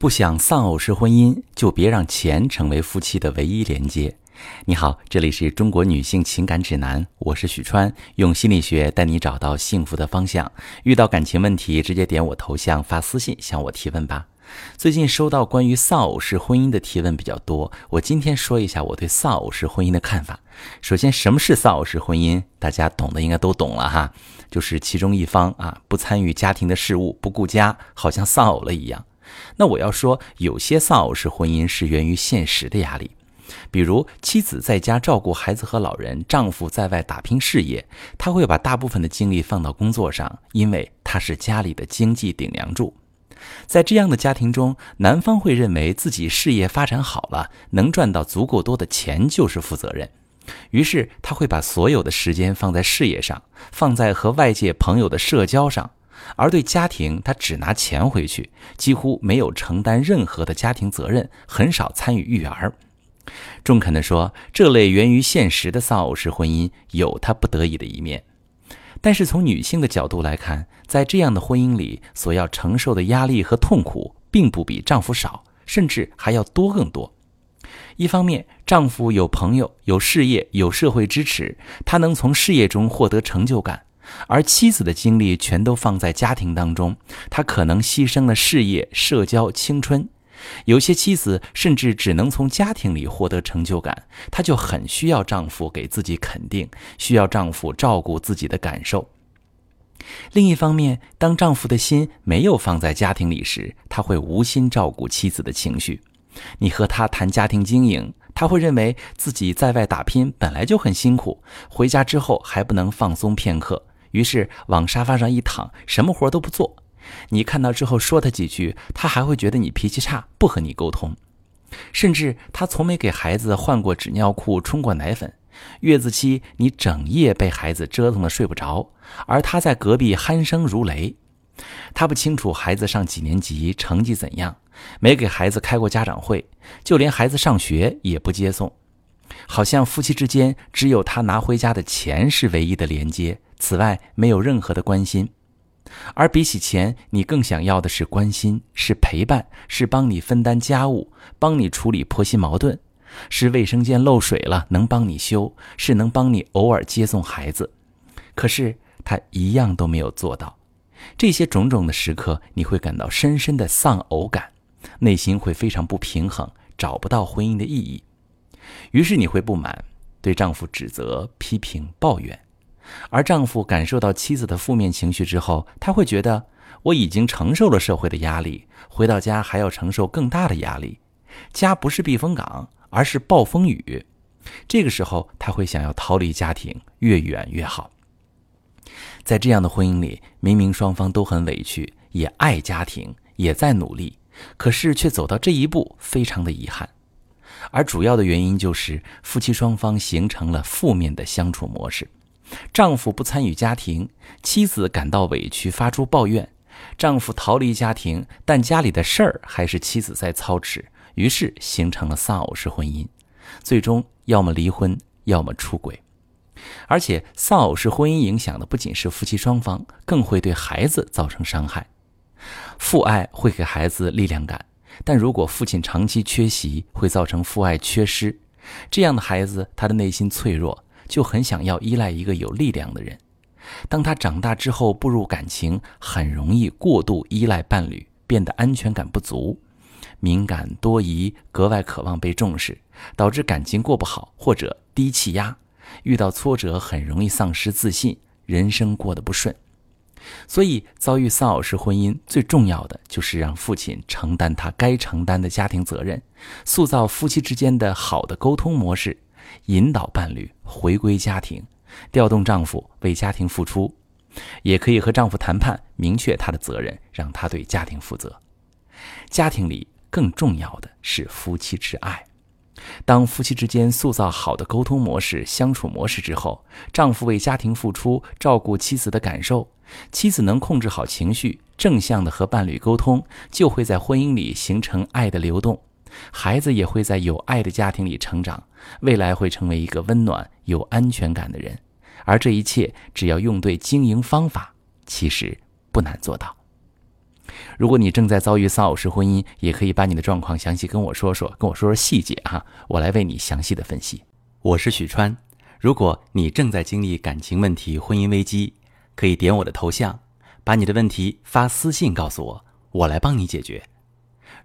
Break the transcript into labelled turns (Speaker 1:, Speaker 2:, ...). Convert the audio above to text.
Speaker 1: 不想丧偶式婚姻，就别让钱成为夫妻的唯一连接。你好，这里是中国女性情感指南，我是许川，用心理学带你找到幸福的方向。遇到感情问题，直接点我头像发私信向我提问吧。最近收到关于丧偶式婚姻的提问比较多，我今天说一下我对丧偶式婚姻的看法。首先，什么是丧偶式婚姻？大家懂的应该都懂了哈，就是其中一方啊不参与家庭的事务，不顾家，好像丧偶了一样。那我要说，有些丧偶式婚姻是源于现实的压力，比如妻子在家照顾孩子和老人，丈夫在外打拼事业，他会把大部分的精力放到工作上，因为他是家里的经济顶梁柱。在这样的家庭中，男方会认为自己事业发展好了，能赚到足够多的钱就是负责任，于是他会把所有的时间放在事业上，放在和外界朋友的社交上。而对家庭，他只拿钱回去，几乎没有承担任何的家庭责任，很少参与育儿。中肯地说，这类源于现实的丧偶式婚姻有他不得已的一面。但是从女性的角度来看，在这样的婚姻里，所要承受的压力和痛苦，并不比丈夫少，甚至还要多更多。一方面，丈夫有朋友、有事业、有社会支持，他能从事业中获得成就感。而妻子的精力全都放在家庭当中，她可能牺牲了事业、社交、青春。有些妻子甚至只能从家庭里获得成就感，她就很需要丈夫给自己肯定，需要丈夫照顾自己的感受。另一方面，当丈夫的心没有放在家庭里时，他会无心照顾妻子的情绪。你和他谈家庭经营，他会认为自己在外打拼本来就很辛苦，回家之后还不能放松片刻。于是往沙发上一躺，什么活都不做。你看到之后说他几句，他还会觉得你脾气差，不和你沟通。甚至他从没给孩子换过纸尿裤、冲过奶粉。月子期你整夜被孩子折腾的睡不着，而他在隔壁鼾声如雷。他不清楚孩子上几年级，成绩怎样，没给孩子开过家长会，就连孩子上学也不接送。好像夫妻之间只有他拿回家的钱是唯一的连接，此外没有任何的关心。而比起钱，你更想要的是关心，是陪伴，是帮你分担家务，帮你处理婆媳矛盾，是卫生间漏水了能帮你修，是能帮你偶尔接送孩子。可是他一样都没有做到。这些种种的时刻，你会感到深深的丧偶感，内心会非常不平衡，找不到婚姻的意义。于是你会不满，对丈夫指责、批评、抱怨，而丈夫感受到妻子的负面情绪之后，他会觉得我已经承受了社会的压力，回到家还要承受更大的压力。家不是避风港，而是暴风雨。这个时候，他会想要逃离家庭，越远越好。在这样的婚姻里，明明双方都很委屈，也爱家庭，也在努力，可是却走到这一步，非常的遗憾。而主要的原因就是夫妻双方形成了负面的相处模式，丈夫不参与家庭，妻子感到委屈发出抱怨，丈夫逃离家庭，但家里的事儿还是妻子在操持，于是形成了丧偶式婚姻，最终要么离婚，要么出轨。而且丧偶式婚姻影响的不仅是夫妻双方，更会对孩子造成伤害。父爱会给孩子力量感。但如果父亲长期缺席，会造成父爱缺失。这样的孩子，他的内心脆弱，就很想要依赖一个有力量的人。当他长大之后，步入感情，很容易过度依赖伴侣，变得安全感不足，敏感多疑，格外渴望被重视，导致感情过不好或者低气压，遇到挫折很容易丧失自信，人生过得不顺。所以，遭遇丧偶式婚姻最重要的就是让父亲承担他该承担的家庭责任，塑造夫妻之间的好的沟通模式，引导伴侣回归家庭，调动丈夫为家庭付出，也可以和丈夫谈判，明确他的责任，让他对家庭负责。家庭里更重要的是夫妻之爱。当夫妻之间塑造好的沟通模式、相处模式之后，丈夫为家庭付出，照顾妻子的感受，妻子能控制好情绪，正向的和伴侣沟通，就会在婚姻里形成爱的流动，孩子也会在有爱的家庭里成长，未来会成为一个温暖、有安全感的人。而这一切，只要用对经营方法，其实不难做到。如果你正在遭遇丧偶式婚姻，也可以把你的状况详细跟我说说，跟我说说细节哈，我来为你详细的分析。我是许川，如果你正在经历感情问题、婚姻危机，可以点我的头像，把你的问题发私信告诉我，我来帮你解决。